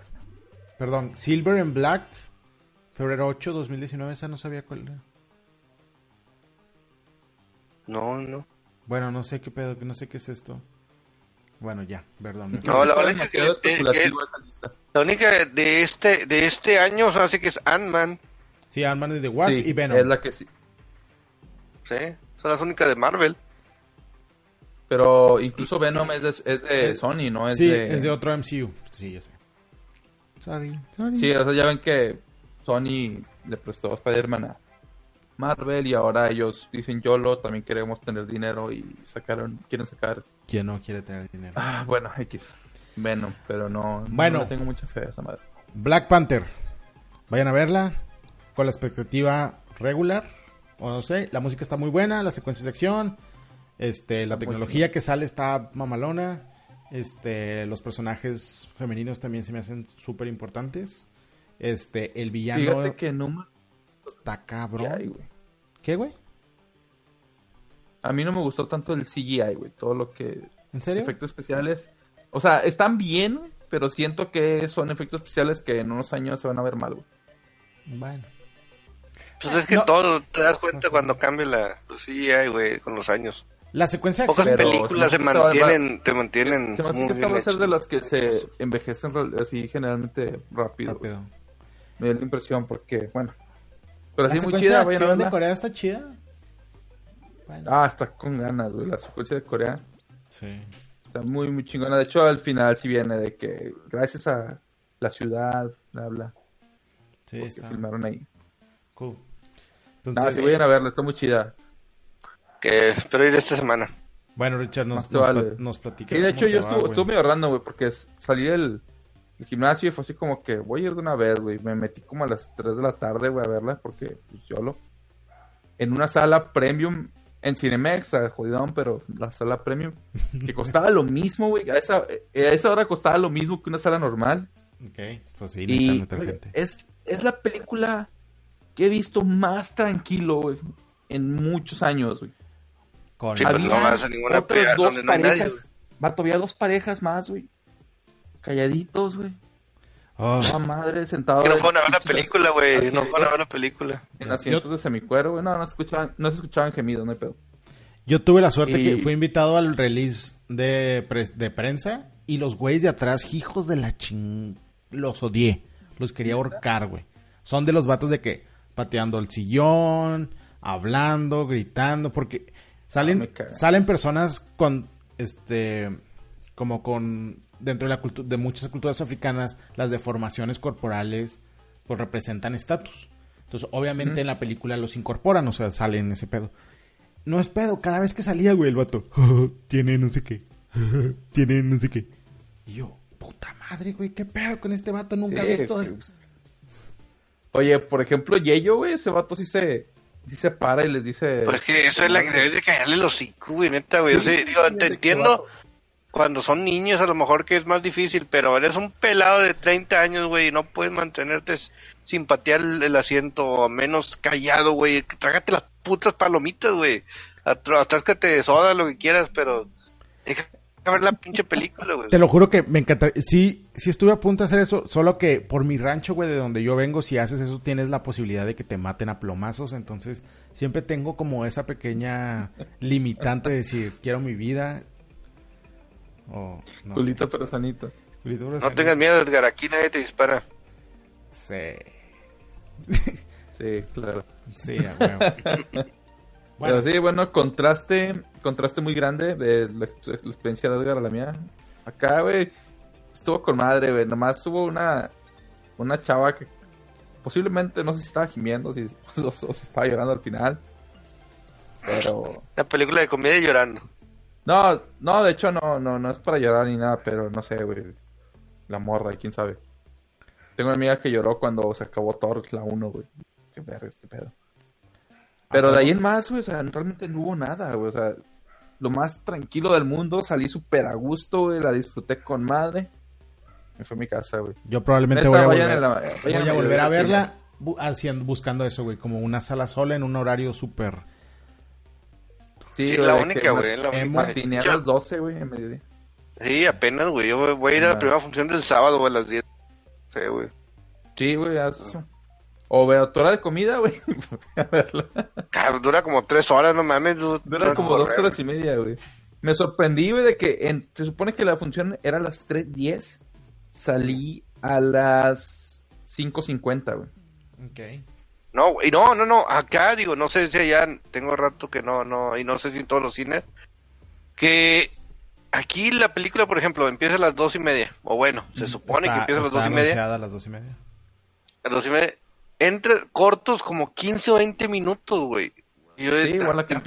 Perdón, Silver and Black, febrero 8, 2019, esa no sabía cuál era. No, no. Bueno, no sé qué pedo, que no sé qué es esto. Bueno, ya, perdón. No, la única que-. La única de este de este año se me hace que es Ant-Man. Sí, Ant-Man is the Wasp Sí, y Venom. Es la que sí. ¿Sí? Son las únicas de Marvel. Pero incluso Venom es de, es de Sony, ¿no? Es sí, de... es de otro MCU. Sí, ya sé. Sorry, sorry. Sí, o sea, ya ven que Sony le prestó a Spider-Man a Marvel y ahora ellos dicen YOLO, también queremos tener dinero y sacaron, quieren sacar, ¿Quién no quiere tener dinero? ah, bueno, X, Venom, pero no, Bueno. no tengo mucha fe a esa madre. Black Panther. Vayan a verla con la expectativa regular. O no sé, la música está muy buena, las secuencias de acción, este, la tecnología que sale está mamalona. Este, los personajes femeninos también se me hacen súper importantes. Este, el villano Fíjate que no está cabrón. CGI, güey. ¿Qué, güey? A mí no me gustó tanto el CGI, güey, todo lo que ¿En serio? efectos especiales, o sea, están bien, pero siento que son efectos especiales que en unos años se van a ver mal, güey. Bueno. Pues es que No. todo te das cuenta cuando cambia la los CGI, güey, con los años. La secuencia de Pocas. Pero películas se mantienen, te mantienen Se me hace muy que esta bien va a ser de las que se envejecen así generalmente rápido. güey. rápido. Me dio la impresión porque, bueno. Pero La así muy chida, de vayan a acción de verla. Corea está chida. Bueno, Ah, está con ganas, güey. La secuencia de Corea sí. está muy, muy chingona. De hecho, al final sí viene de que gracias a la ciudad, bla, bla, Sí, porque está filmaron ahí. cool. Entonces, sí vayan a verla, está muy chida. Que espero ir esta semana. Bueno, Richard, nos, nos, vale. pla- nos platica. Sí, de hecho yo va, estuve, güey. estuve medio random, güey, porque salí del, del gimnasio y fue así como que voy a ir de una vez, güey. Me metí como a las 3 de la tarde, güey, a verla, porque pues yo lo... En una sala premium en Cinemex, a jodidón, pero la sala premium, que [laughs] costaba lo mismo, güey. A esa, a esa hora costaba lo mismo que una sala normal. Ok, pues sí, Y güey, gente. es, es la película que he visto más tranquilo, güey, en muchos años, güey. Con... Sí, pues Había no vas a ninguna otras pelea dos donde no hay nadie, parejas. Vato, había dos parejas más, güey. Calladitos, güey. Oh, La madre sentado Que no fueron a ver la película, güey. No fueron a ver la película. En asientos de semicuero, güey. No, no se escuchaban, no se escuchaban gemidos, no hay pedo. Yo tuve la suerte Y- que fui invitado al release de, pre- de prensa y los güeyes de atrás, hijos de la ching... Los odié. Los quería ahorcar, güey. Son de los vatos de que pateando el sillón, hablando, gritando, porque salen, Ah, salen personas con, este, como con, dentro de la cultura, de muchas culturas africanas, las deformaciones corporales, pues representan estatus. Entonces, obviamente en la película los incorporan, o sea, salen ese pedo. No es pedo, cada vez que salía, güey, el vato. [laughs] Tiene no sé qué. [laughs] Tiene no sé qué. Y yo, puta madre, güey, ¿qué pedo con este vato? Nunca Sí, he visto. que- Oye, por ejemplo, Yeyo, güey, ese vato sí se, sí se para y les dice... Pues que eso es la que debes de callarle los hocico, güey, neta, güey. O sea, digo, te entiendo cuando son niños a lo mejor que es más difícil, pero eres un pelado de 30 años, güey, y no puedes mantenerte s- sin patear el, el asiento, menos callado, güey. Trágate las putas palomitas, güey. Atáscate de soda, lo que quieras, pero deja ver la pinche película, güey. Te lo juro que me encanta. Sí, sí estuve a punto de hacer eso, solo que por mi rancho, güey, de donde yo vengo, si haces eso tienes la posibilidad de que te maten a plomazos. Entonces, siempre tengo como esa pequeña limitante de decir, quiero mi vida. O, no sé. Culito pero sanito. Culito, pero No sale. tengas miedo, Edgar, aquí nadie te dispara. Sí, Sí, claro. sí, a huevo. [laughs] Pero sí, bueno, contraste, contraste muy grande de la, ex- la experiencia de Edgar a la mía. Acá, güey, estuvo con madre, güey. Nomás hubo una, una chava que posiblemente no sé si estaba gimiendo si, o, [laughs] o si estaba llorando al final. Pero... La película de comedia llorando. No, no, de hecho no, no, no es para llorar ni nada, pero no sé, güey. La morra, quién sabe. Tengo una amiga que lloró cuando se acabó Thor la 1, güey. Qué verga, qué pedo. Pero de ahí en más, güey, o sea, realmente no hubo nada, güey. O sea, lo más tranquilo del mundo, salí súper a gusto, güey, la disfruté con madre. Me fue a mi casa, güey. yo probablemente Neta, voy a volver, la- voy a volver a verla bu- haciendo, buscando eso, güey, como una sala sola en un horario súper... Sí, la única, güey, la única. Matiné a las 12, güey, en mediodía. Sí, apenas, güey. Yo voy- a ir a la primera función del sábado, güey, a las 10. Sí, güey. Sí, güey, haz O veo hora de comida, güey. [laughs] dura como tres horas, no mames. du- Dura como dos horas y media, güey. Me sorprendí, güey, de que en- se supone que la función era a las 3.10. Salí a las 5.50, güey. Ok. No, güey, no, no, no. Acá, digo, no sé si allá, tengo rato que no, no, y no sé si en todos los cines. Que aquí la película, por ejemplo, empieza a las dos y media. O bueno, se supone que empieza a las dos y media. a las dos y media. A las dos y media. Entre cortos como 15 o 20 minutos, güey. Y yo de Sí, igual acá.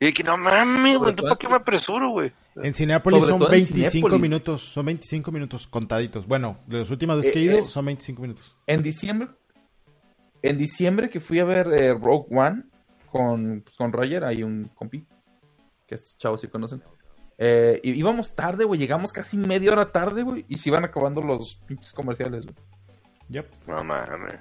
Y de que no mames, güey, todo ¿para qué me apresuro, güey? En Cineápolis Sobre son todo en 25 Cinépolis. minutos, son 25 minutos contaditos. Bueno, de las últimas veces que he Eh, ido es- son 25 minutos. En diciembre, en diciembre que fui a ver eh, Rogue One con, pues, con Roger, hay un compi, que estos chavos sí conocen. Eh, íbamos tarde, güey, llegamos casi media hora tarde, güey, y se iban acabando los pinches comerciales, güey. Yep. No mames.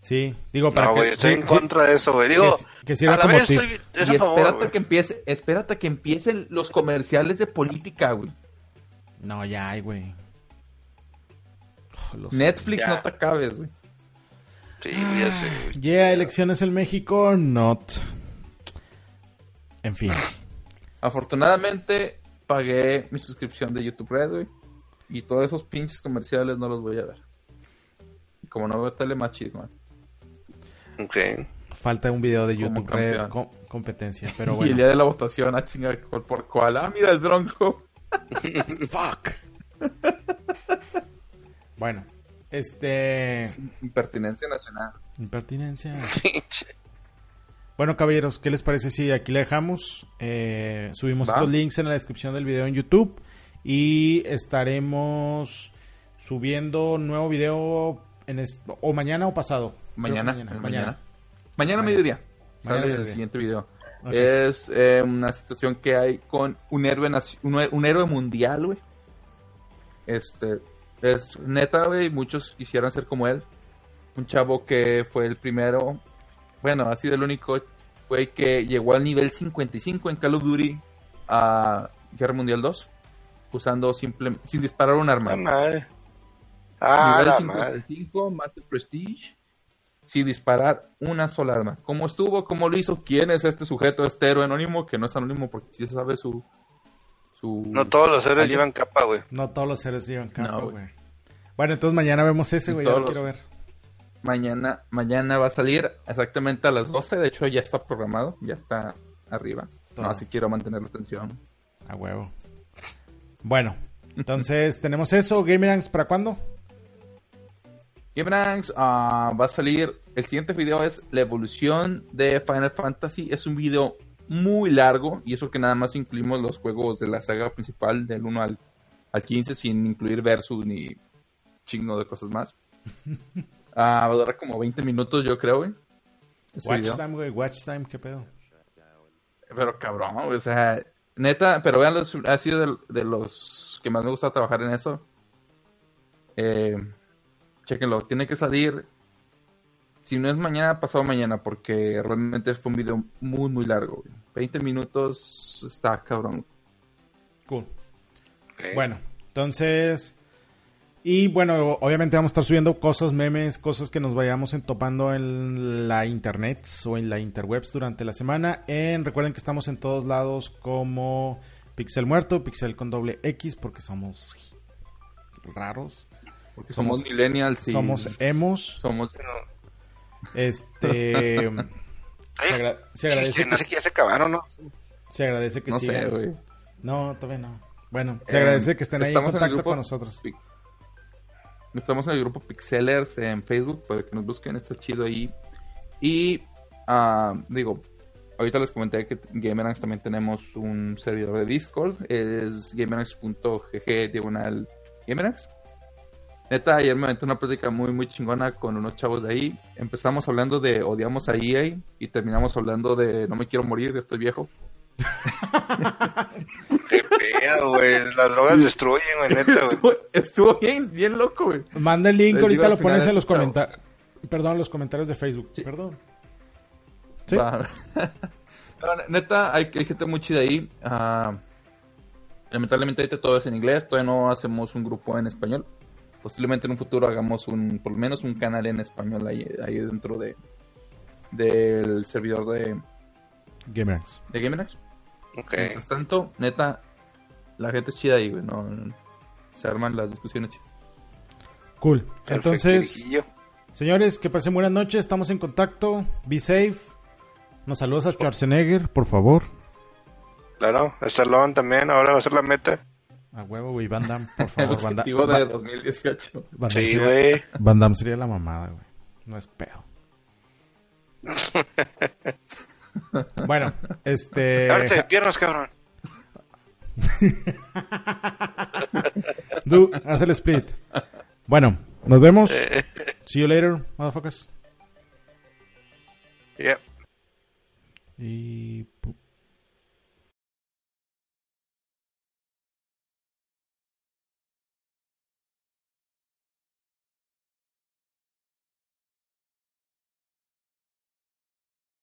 Sí, digo para No, que güey, estoy sí, en sí, contra de eso, güey. Digo, que, que a la como vez estoy es y a favor, espérate güey. que empiece, espérate que empiecen los comerciales de política, güey. No, ya hay, güey. Oh, Netflix ya. no te acabes, güey. Sí, ya sé, güey. Yeah, elecciones en México, not. En fin. Afortunadamente pagué mi suscripción de YouTube Red, güey. Y todos esos pinches comerciales no los voy a ver. Y como no veo tele más chido, man. Falta un video de YouTube Red campeón. com- competencia, [laughs] pero Y el bueno. día de la votación, a chingar por, cuál. Ah, mira el bronco. [laughs] Fuck. bueno, este Impertinencia nacional. impertinencia. [laughs] Bueno, caballeros, ¿qué les parece si aquí le dejamos? Eh, subimos Va. estos links en la descripción del video en YouTube y estaremos subiendo nuevo video en es- o mañana o pasado. Que Mañana, mañana. Mañana, mañana, mediodía. Mañana Sale el siguiente video. Es eh, una situación que hay con un héroe, un, un héroe mundial, güey. Este, es neta, güey, muchos quisieran ser como él. Un chavo que fue el primero, bueno, ha sido el único, güey, que llegó al nivel 55 en Call of Duty a Guerra Mundial 2, usando simple, sin disparar un arma. Madre. Ah, nivel la madre. 55, Master Prestige, sin disparar una sola arma. ¿Cómo estuvo? ¿Cómo lo hizo? ¿Quién es este sujeto, este héroe anónimo? Que no es anónimo porque sí se sabe su... su... No todos los héroes Alguien- llevan capa, güey. No todos los seres llevan capa, güey. Bueno, entonces mañana vemos ese, güey. Ya lo quiero ver. Mañana, mañana va a salir exactamente a las 12. De hecho, ya está programado. Ya está arriba. Todo. No, si quiero mantener la atención. A huevo. Bueno, entonces [laughs] tenemos eso. Gamerangs, ¿para cuándo? Game Ranks ah, va a salir. El siguiente video es la evolución de Final Fantasy. Es un video muy largo. Y eso que nada más incluimos los juegos de la saga principal del 1 al, al 15 sin incluir Versus ni chingo de cosas más. [laughs] Ah, va a durar como 20 minutos, yo creo, güey. ese Watch video. time, güey. Watch time, ¿qué pedo? Pero cabrón, güey, o sea, neta, pero vean, los- ha sido de, de los que más me gusta trabajar en eso. Eh, chequenlo, tiene que salir. Si no es mañana, pasado mañana, porque realmente fue un video muy, muy largo. güey. 20 minutos está cabrón. Cool. Bueno, entonces. Y bueno, obviamente vamos a estar subiendo cosas, memes, cosas que nos vayamos entopando en la internet o en la interwebs durante la semana. En, recuerden que estamos en todos lados como Pixel Muerto, Pixel con doble X, porque somos raros. Porque somos, Somos- millennials y Somos emos. somos Este. [laughs] se, agra- se sí, agradece no que, sé que ya se acabaron, ¿no? se agradece que no sigan. sé, güey. No, todavía no. Bueno, se Eh, agradece que estén ahí en contacto grupo. con nosotros. Estamos en el grupo Pixelers en Facebook para que nos busquen, está chido ahí. Y ah, digo, ahorita les comenté que Gamerangs también tenemos un servidor de Discord, es gamerangs.gg diagonal Gamerangs. Neta, ayer me aventé una práctica muy muy chingona con unos chavos de ahí. Empezamos hablando de odiamos a EA y terminamos hablando de no me quiero morir, estoy viejo. [laughs] Qué pedo, güey. Las drogas destruyen, güey, neta, güey. estuvo, estuvo bien, bien loco, güey. Manda el link, Les ahorita lo pones en los comentarios. Perdón, los comentarios de Facebook. Sí. Perdón. Sí. [laughs] Neta, hay, hay gente muy chida ahí. Ah, lamentablemente ahorita todo es en inglés, todavía no hacemos un grupo en español. Posiblemente en un futuro hagamos un, por lo menos un canal en español ahí, ahí dentro de del servidor de, Gamerangs. de GameRax. Ok. Mientras tanto, neta, la gente es chida ahí, güey. No, no- se arman las discusiones chidas. Cool. Perfecto, Entonces, señores, que pasen buenas noches. Estamos en contacto. Be safe. Nos saludos a Schwarzenegger, por favor. Claro, Stallone también, ahora va a ser la meta. A huevo, güey. Van Damme, por [laughs] El favor. Van, Da- objetivo de Van- 2018. Van Damme Sí, sería- güey. Van Damme sería la mamada, güey. No es pedo. [laughs] bueno, este. De piernas, cabrón. [laughs] Du, haz el split. Bueno, nos vemos. Eh, See you later, motherfuckers. yeah. Y